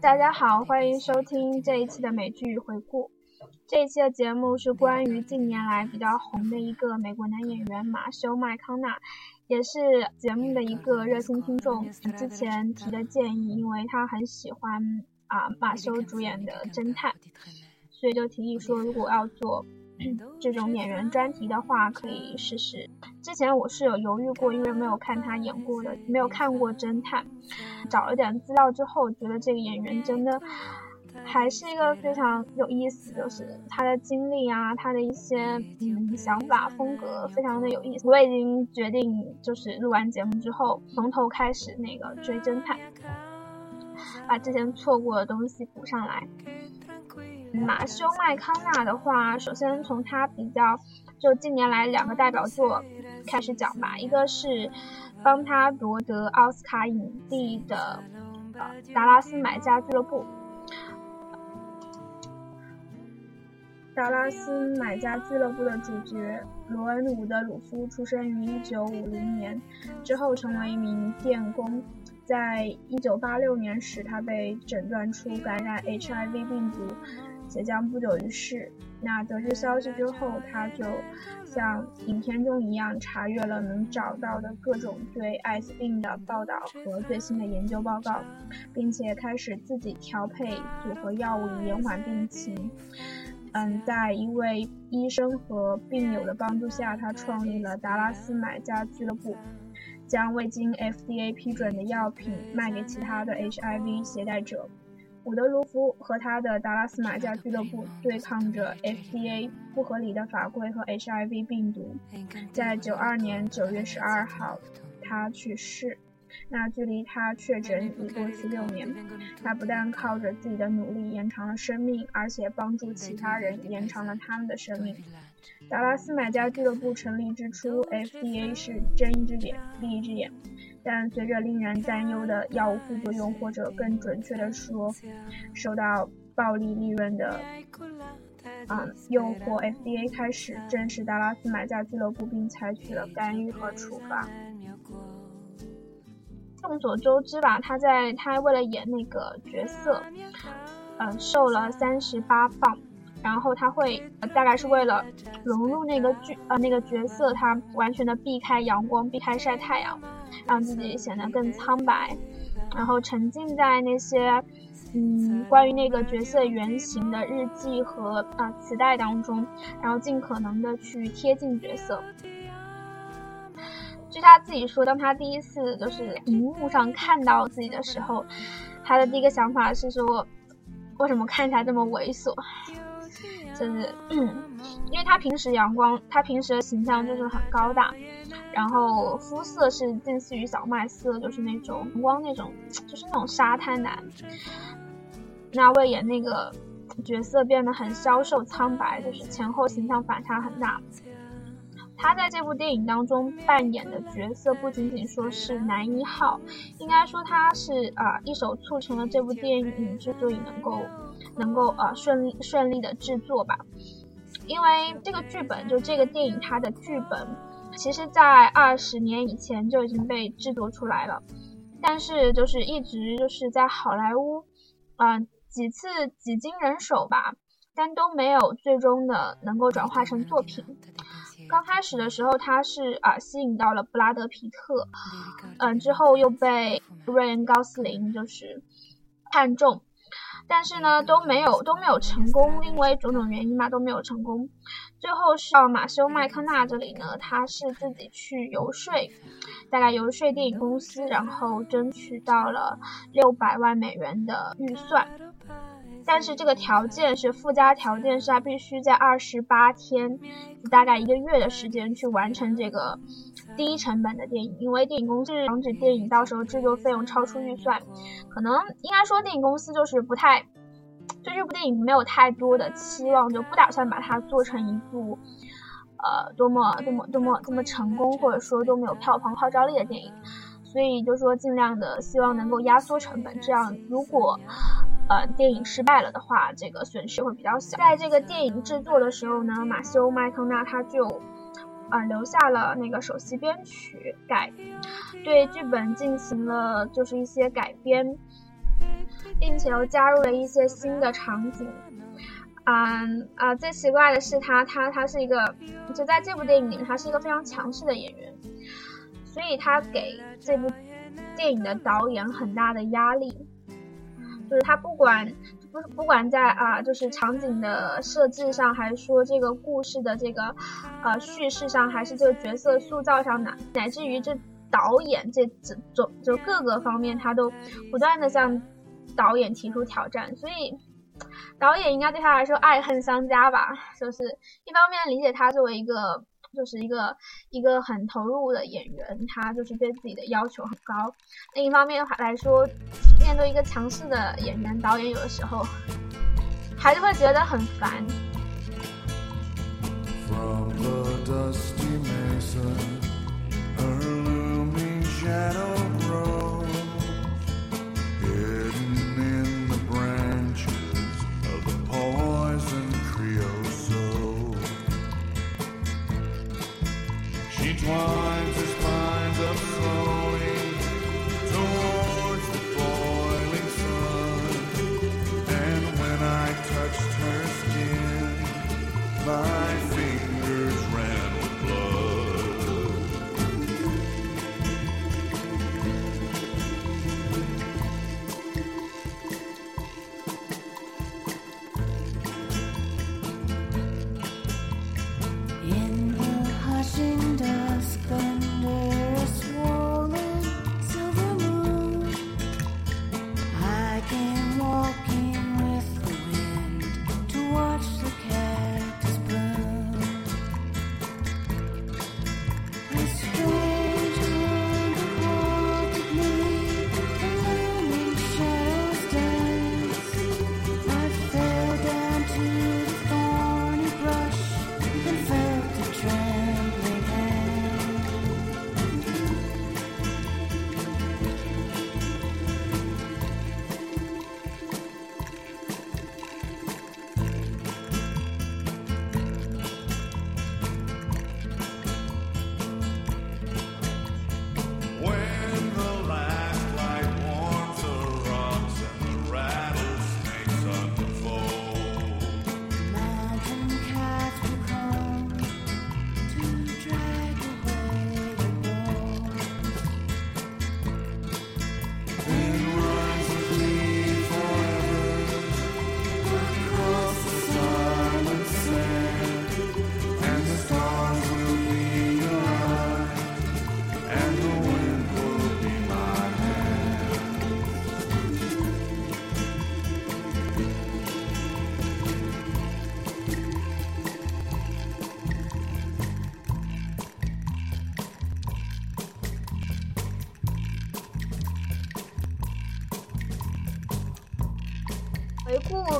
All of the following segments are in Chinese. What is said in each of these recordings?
大家好，欢迎收听这一期的美剧回顾。这一期的节目是关于近年来比较红的一个美国男演员马修麦康纳，也是节目的一个热心听众之前提的建议，因为他很喜欢啊马修主演的侦探，所以就提议说如果要做。这种演员专题的话，可以试试。之前我是有犹豫过，因为没有看他演过的，没有看过侦探。找了点资料之后，觉得这个演员真的还是一个非常有意思，就是他的经历啊，他的一些嗯想法风格，非常的有意思。我已经决定，就是录完节目之后，从头开始那个追侦探，把之前错过的东西补上来。马修麦康纳的话，首先从他比较就近年来两个代表作开始讲吧。一个是帮他夺得奥斯卡影帝的《达拉斯买家俱乐部》。《达拉斯买家俱乐部》的主角罗恩·伍德鲁夫出生于1950年，之后成为一名电工。在1986年时，他被诊断出感染 HIV 病毒。且将不久于世。那得知消息之后，他就像影片中一样，查阅了能找到的各种对艾滋病的报道和最新的研究报告，并且开始自己调配组合药物以延缓病情。嗯，在一位医生和病友的帮助下，他创立了达拉斯买家俱乐部，将未经 FDA 批准的药品卖给其他的 HIV 携带者。伍德卢夫和他的达拉斯马家俱乐部对抗着 FDA 不合理的法规和 HIV 病毒。在九二年九月十二号，他去世。那距离他确诊已过去六年。他不但靠着自己的努力延长了生命，而且帮助其他人延长了他们的生命。达拉斯买家俱乐部成立之初，FDA 是睁一只眼闭一只眼。但随着令人担忧的药物副作用，或者更准确的说，受到暴利利润的啊诱惑，FDA 开始正视达拉斯买家俱乐部，并采取了干预和处罚。众所周知吧，他在他为了演那个角色，嗯，瘦了三十八磅。然后他会大概是为了融入那个剧呃那个角色，他完全的避开阳光，避开晒太阳，让自己显得更苍白，然后沉浸在那些嗯关于那个角色原型的日记和啊磁带当中，然后尽可能的去贴近角色。据他自己说，当他第一次就是荧幕上看到自己的时候，他的第一个想法是说，为什么看起来这么猥琐？就是，因为他平时阳光，他平时的形象就是很高大，然后肤色是近似于小麦色，就是那种阳光那种，就是那种沙滩男。那为演那个角色变得很消瘦苍白，就是前后形象反差很大。他在这部电影当中扮演的角色不仅仅说是男一号，应该说他是啊一手促成了这部电影之所以能够。能够呃顺利顺利的制作吧，因为这个剧本就这个电影它的剧本，其实在二十年以前就已经被制作出来了，但是就是一直就是在好莱坞，嗯几次几经人手吧，但都没有最终的能够转化成作品。刚开始的时候他是啊吸引到了布拉德皮特，嗯之后又被瑞恩高斯林就是看中。但是呢，都没有都没有成功，因为种种原因嘛，都没有成功。最后是到马修麦克纳这里呢，他是自己去游说，大概游说电影公司，然后争取到了六百万美元的预算。但是这个条件是附加条件，是他必须在二十八天，大概一个月的时间去完成这个。低成本的电影，因为电影公司防止电影到时候制作费用超出预算，可能应该说电影公司就是不太对这部电影没有太多的期望，就不打算把它做成一部呃多么多么多么多么成功，或者说多么有票房号召力的电影，所以就说尽量的希望能够压缩成本，这样如果呃电影失败了的话，这个损失会比较小。在这个电影制作的时候呢，马修麦康纳他就。啊，留下了那个首席编曲改，对剧本进行了就是一些改编。并且又加入了一些新的场景。嗯啊，最奇怪的是他他他是一个，就在这部电影里面，他是一个非常强势的演员，所以他给这部电影的导演很大的压力，就是他不管不不管在啊，就是场景的设置上，还是说这个故事的这个呃叙事上，还是这个角色塑造上，乃乃至于这导演这这种就各个方面，他都不断的向导演提出挑战，所以。导演应该对他来说爱恨相加吧，就是一方面理解他作为一个就是一个一个很投入的演员，他就是对自己的要求很高；另一方面来说，面对一个强势的演员，导演有的时候还是会觉得很烦。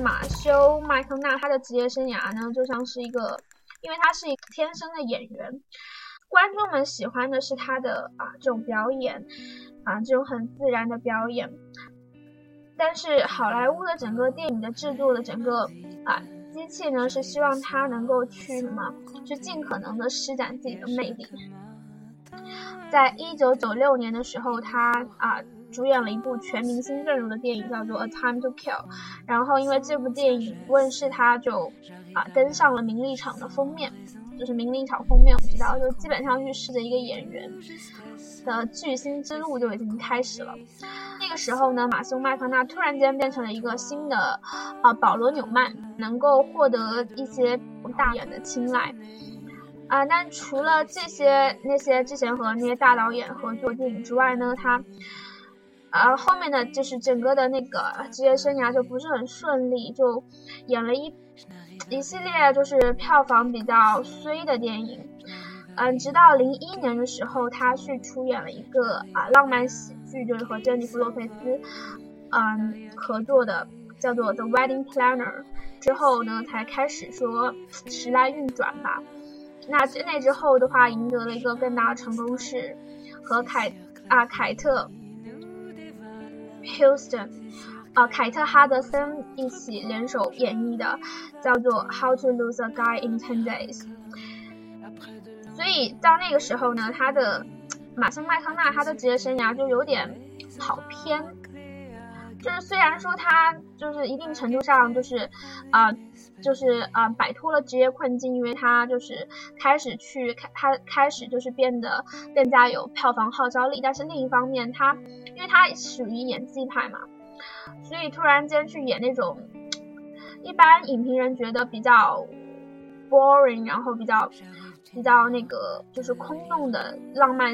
马修麦康纳他的职业生涯呢，就像是一个，因为他是一个天生的演员，观众们喜欢的是他的啊这种表演，啊这种很自然的表演。但是好莱坞的整个电影的制作的整个啊机器呢，是希望他能够去什么，去尽可能的施展自己的魅力。在一九九六年的时候，他啊。主演了一部全明星阵容的电影，叫做《A Time to Kill》。然后因为这部电影问世，他就啊登上了名利场的封面。就是名利场封面，我们知道，就基本上预示着一个演员的巨星之路就已经开始了。那个时候呢，马修麦康纳突然间变成了一个新的啊保罗纽曼，能够获得一些大演的青睐啊。但除了这些那些之前和那些大导演合作电影之外呢，他。呃，后面的就是整个的那个职业生涯就不是很顺利，就演了一一系列就是票房比较衰的电影。嗯，直到零一年的时候，他去出演了一个啊浪漫喜剧，就是和珍妮弗洛佩斯嗯合作的，叫做《The Wedding Planner》。之后呢，才开始说时来运转吧。那在那之后的话，赢得了一个更大的成功是和凯啊凯特。Houston，呃，凯特哈德森一起联手演绎的，叫做《How to Lose a Guy in Ten Days》。所以到那个时候呢，他的马修麦康纳他的职业生涯就有点跑偏，就是虽然说他就是一定程度上就是啊，就是啊摆脱了职业困境，因为他就是开始去开他开始就是变得更加有票房号召力，但是另一方面他因为他属于演技派嘛，所以突然间去演那种一般影评人觉得比较 boring，然后比较。比较那个就是空洞的浪漫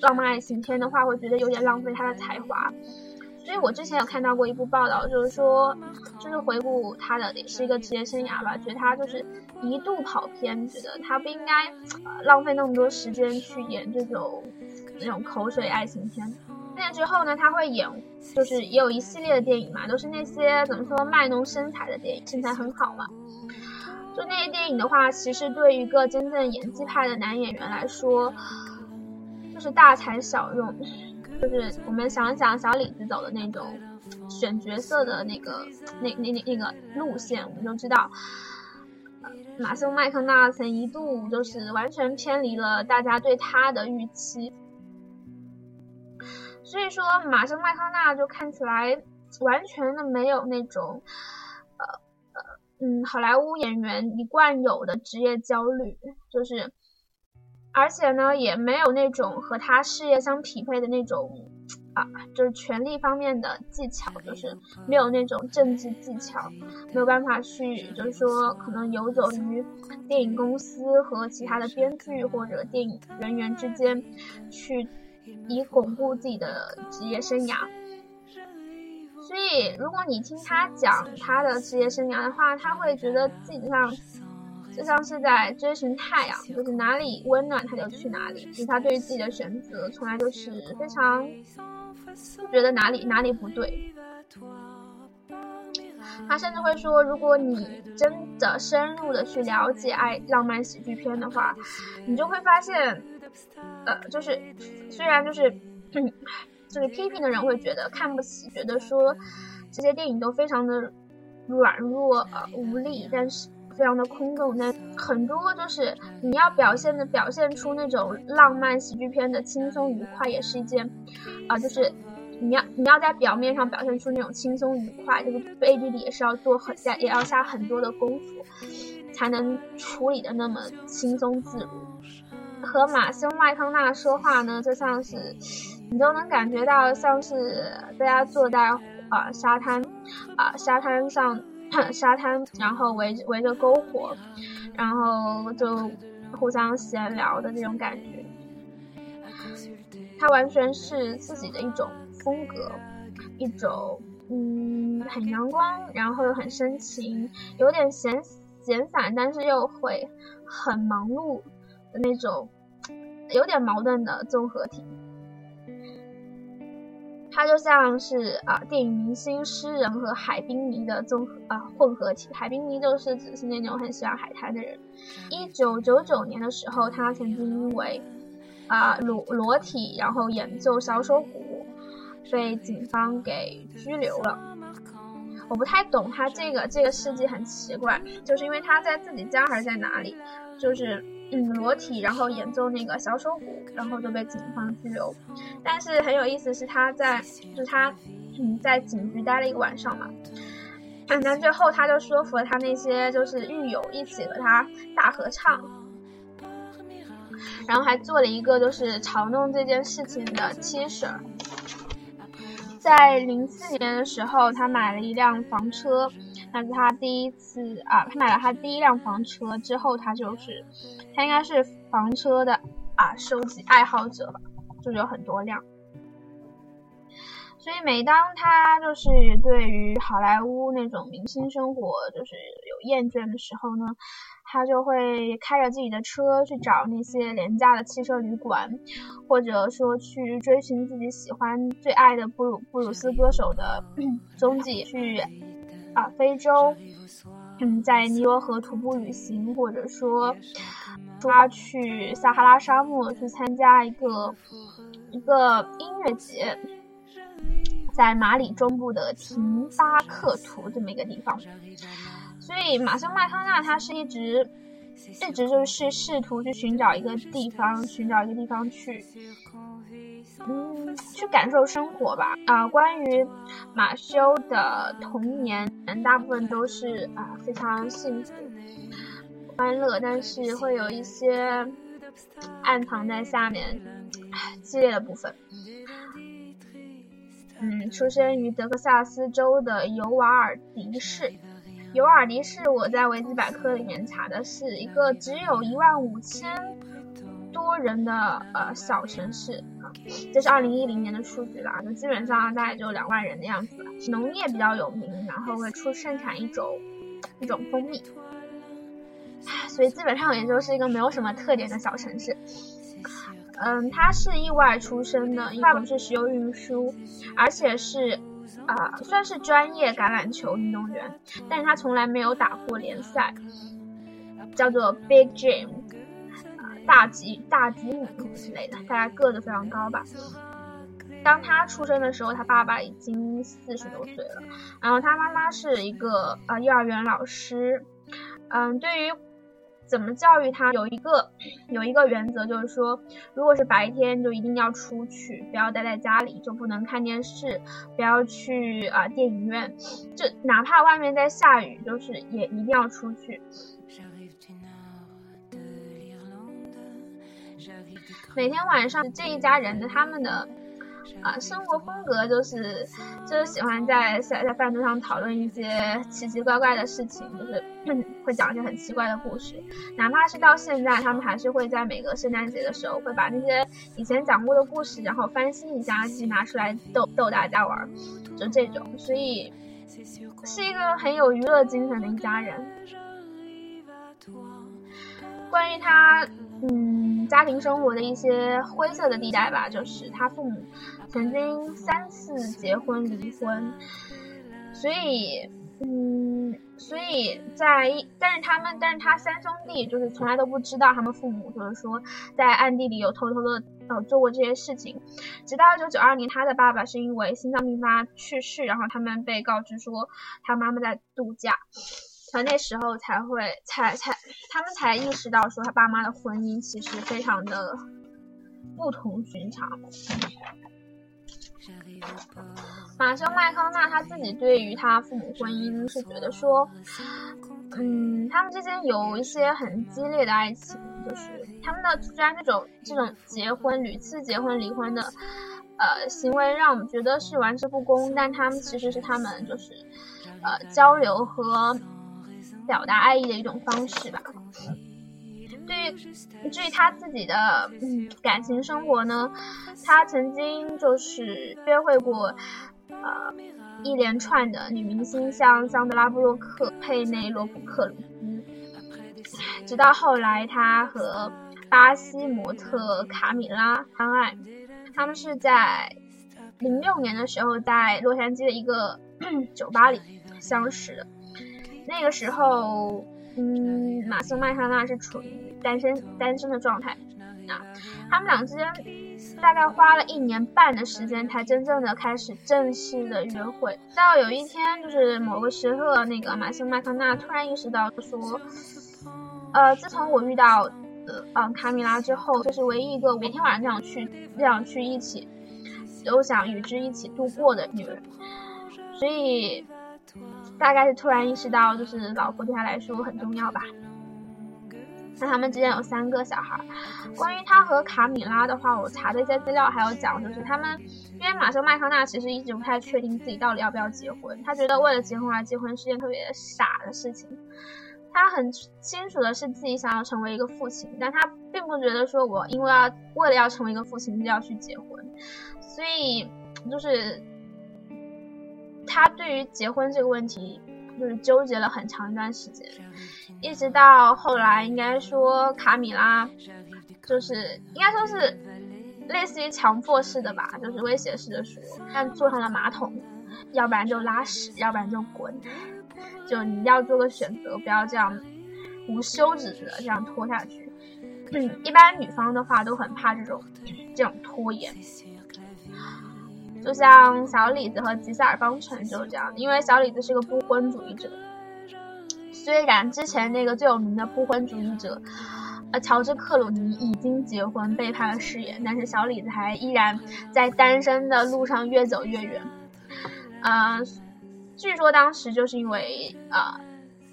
浪漫爱情片的话，会觉得有点浪费他的才华。所以我之前有看到过一部报道，就是说，就是回顾他的也是一个职业生涯吧，觉得他就是一度跑偏，觉得他不应该浪费那么多时间去演这种那种口水爱情片。那之后呢，他会演，就是也有一系列的电影嘛，都是那些怎么说卖弄身材的电影，身材很好嘛。就那些电影的话，其实对于一个真正演技派的男演员来说，就是大材小用。就是我们想想小李子走的那种选角色的那个那那那那个路线，我们就知道，马修麦克纳曾一度就是完全偏离了大家对他的预期。所以说，马修麦克纳就看起来完全的没有那种。呃呃嗯，好莱坞演员一贯有的职业焦虑，就是，而且呢，也没有那种和他事业相匹配的那种啊，就是权力方面的技巧，就是没有那种政治技巧，没有办法去，就是说，可能游走于电影公司和其他的编剧或者电影人员之间，去以巩固自己的职业生涯。所以，如果你听他讲他的职业生涯的话，他会觉得自己像就像是在追寻太阳，就是哪里温暖他就去哪里。其实他对于自己的选择从来都是非常不觉得哪里哪里不对。他甚至会说，如果你真的深入的去了解爱浪漫喜剧片的话，你就会发现，呃，就是虽然就是。就是批评的人会觉得看不起，觉得说这些电影都非常的软弱呃无力，但是非常的空洞。但很多就是你要表现的表现出那种浪漫喜剧片的轻松愉快，也是一件啊，就是你要你要在表面上表现出那种轻松愉快，这个背地里也是要做很下也要下很多的功夫，才能处理的那么轻松自如。和马修麦康纳说话呢，就像是。你都能感觉到，像是大家坐在啊沙滩，啊沙滩上，沙滩，然后围围着篝火，然后就互相闲聊的那种感觉。他完全是自己的一种风格，一种嗯很阳光，然后又很深情，有点闲闲散，但是又会很忙碌的那种，有点矛盾的综合体。他就像是啊，电影明星、诗人和海滨迷的综合啊混合体。海滨迷就是指是那种很喜欢海滩的人。一九九九年的时候，他曾经因为啊裸裸体然后演奏小手鼓，被警方给拘留了。我不太懂他这个这个事迹很奇怪，就是因为他在自己家还是在哪里，就是。嗯，裸体然后演奏那个小手鼓，然后就被警方拘留。但是很有意思是，他在就是他嗯在警局待了一个晚上嘛，但最后他就说服了他那些就是狱友一起和他大合唱，然后还做了一个就是嘲弄这件事情的 T 恤。在零四年的时候，他买了一辆房车。那是他第一次啊，他买了他第一辆房车之后，他就是，他应该是房车的啊收集爱好者吧，就有很多辆。所以每当他就是对于好莱坞那种明星生活就是有厌倦的时候呢，他就会开着自己的车去找那些廉价的汽车旅馆，或者说去追寻自己喜欢最爱的布鲁布鲁斯歌手的 踪迹去。啊，非洲，嗯，在尼罗河徒步旅行，或者说，抓去撒哈拉沙漠去参加一个一个音乐节，在马里中部的廷巴克图这么一个地方。所以，马修麦康纳他是一直一直就是试图去寻找一个地方，寻找一个地方去嗯，去感受生活吧。啊，关于马修的童年，大部分都是啊非常幸福、欢乐，但是会有一些暗藏在下面激烈的部分。嗯，出生于德克萨斯州的尤瓦尔迪市。尤瓦尔迪市，我在维基百科里面查的是一个只有一万五千多人的呃小城市，这是二零一零年的数据了，就基本上大概就两万人的样子。农业比较有名，然后会出盛产一种一种蜂蜜，所以基本上也就是一个没有什么特点的小城市。嗯，他是意外出生的，爸爸是石油运输，而且是，啊，算是专业橄榄球运动员，但是他从来没有打过联赛，叫做 Big Jim，啊，大吉大吉姆之类的，大概个子非常高吧。当他出生的时候，他爸爸已经四十多岁了，然后他妈妈是一个呃幼儿园老师，嗯，对于。怎么教育他？有一个有一个原则，就是说，如果是白天，就一定要出去，不要待在家里，就不能看电视，不要去啊电影院，就哪怕外面在下雨，就是也一定要出去。每天晚上，这一家人的他们的。啊，生活风格就是就是喜欢在在在饭桌上讨论一些奇奇怪怪的事情，就是会讲一些很奇怪的故事。哪怕是到现在，他们还是会在每个圣诞节的时候，会把那些以前讲过的故事，然后翻新一下，自己拿出来逗逗大家玩，就这种。所以是一个很有娱乐精神的一家人。关于他。嗯，家庭生活的一些灰色的地带吧，就是他父母曾经三次结婚离婚，所以，嗯，所以在，但是他们，但是他三兄弟就是从来都不知道他们父母就是说在暗地里有偷偷的呃做过这些事情，直到一九九二年，他的爸爸是因为心脏病发去世，然后他们被告知说他妈妈在度假。他那时候才会才才，他们才意识到说他爸妈的婚姻其实非常的不同寻常。马修麦康纳他自己对于他父母婚姻是觉得说，嗯，他们之间有一些很激烈的爱情，就是他们的虽然这种这种结婚屡次结婚离婚的呃行为让我们觉得是玩世不恭，但他们其实是他们就是呃交流和。表达爱意的一种方式吧。对于至于他自己的嗯感情生活呢，他曾经就是约会过呃一连串的女明星，像桑德拉布洛克、佩内罗普克鲁斯，直到后来他和巴西模特卡米拉相爱。他们是在零六年的时候在洛杉矶的一个 酒吧里相识的。那个时候，嗯，马修麦康纳是处于单身单身的状态，啊，他们俩之间大概花了一年半的时间，才真正的开始正式的约会。到有一天，就是某个时刻，那个马修麦康纳突然意识到说，呃，自从我遇到呃嗯卡米拉之后，这是唯一一个每天晚上这样去这样去一起都想与之一起度过的女人，所以。大概是突然意识到，就是老婆对他来说很重要吧。那他们之间有三个小孩。关于他和卡米拉的话，我查的一些资料还有讲，就是他们，因为马修麦康纳其实一直不太确定自己到底要不要结婚。他觉得为了结婚而结婚是件特别傻的事情。他很清楚的是自己想要成为一个父亲，但他并不觉得说我因为要为了要成为一个父亲就要去结婚。所以就是。他对于结婚这个问题，就是纠结了很长一段时间，一直到后来，应该说卡米拉，就是应该说是类似于强迫式的吧，就是威胁式的说，但坐上了马桶，要不然就拉屎，要不然就滚，就你要做个选择，不要这样无休止的这样拖下去。一般女方的话都很怕这种这种拖延。就像小李子和吉塞尔方程就是这样，因为小李子是个不婚主义者。虽然之前那个最有名的不婚主义者，呃，乔治克鲁尼已经结婚，背叛了誓言，但是小李子还依然在单身的路上越走越远。呃，据说当时就是因为呃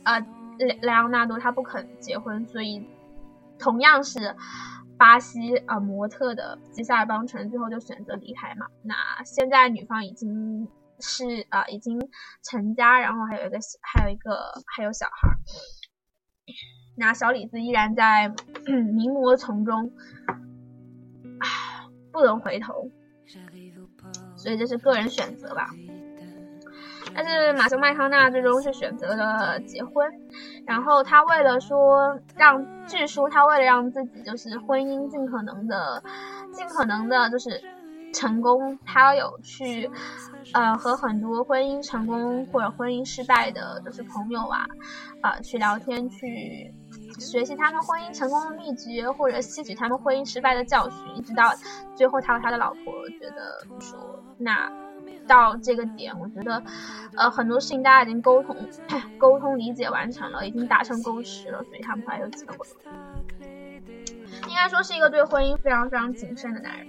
呃莱莱昂纳多他不肯结婚，所以同样是巴西啊模特的吉萨尔邦辰最后就选择离开嘛。那现在女方已经是啊已经成家，然后还有一个还有一个还有小孩。那小李子依然在 名模丛中，不能回头，所以这是个人选择吧。但是马修麦康纳最终是选择了结婚，然后他为了说让，据说他为了让自己就是婚姻尽可能的、尽可能的，就是成功，他有去呃和很多婚姻成功或者婚姻失败的，就是朋友啊，啊去聊天去。学习他们婚姻成功的秘诀，或者吸取他们婚姻失败的教训，一直到最后他和他的老婆觉得说，那到这个点，我觉得，呃，很多事情大家已经沟通、沟通理解完成了，已经达成共识了，所以他们才有结会。应该说是一个对婚姻非常非常谨慎的男人。